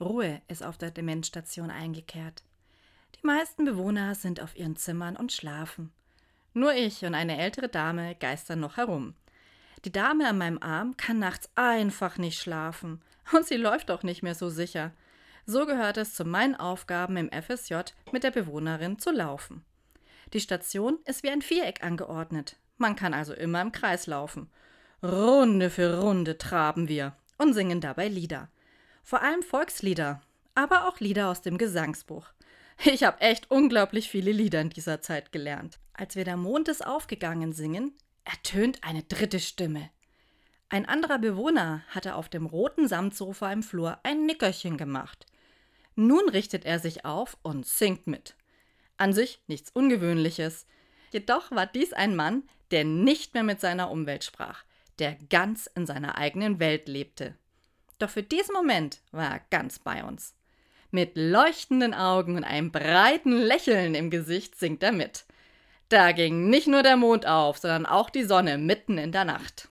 Ruhe ist auf der Demenzstation eingekehrt. Die meisten Bewohner sind auf ihren Zimmern und schlafen. Nur ich und eine ältere Dame geistern noch herum. Die Dame an meinem Arm kann nachts einfach nicht schlafen. Und sie läuft auch nicht mehr so sicher. So gehört es zu meinen Aufgaben im FSJ, mit der Bewohnerin zu laufen. Die Station ist wie ein Viereck angeordnet. Man kann also immer im Kreis laufen. Runde für Runde traben wir und singen dabei Lieder. Vor allem Volkslieder, aber auch Lieder aus dem Gesangsbuch. Ich habe echt unglaublich viele Lieder in dieser Zeit gelernt. Als wir der Mond ist aufgegangen singen, ertönt eine dritte Stimme. Ein anderer Bewohner hatte auf dem roten Samtsofa im Flur ein Nickerchen gemacht. Nun richtet er sich auf und singt mit. An sich nichts Ungewöhnliches. Jedoch war dies ein Mann, der nicht mehr mit seiner Umwelt sprach, der ganz in seiner eigenen Welt lebte. Doch für diesen Moment war er ganz bei uns. Mit leuchtenden Augen und einem breiten Lächeln im Gesicht singt er mit. Da ging nicht nur der Mond auf, sondern auch die Sonne mitten in der Nacht.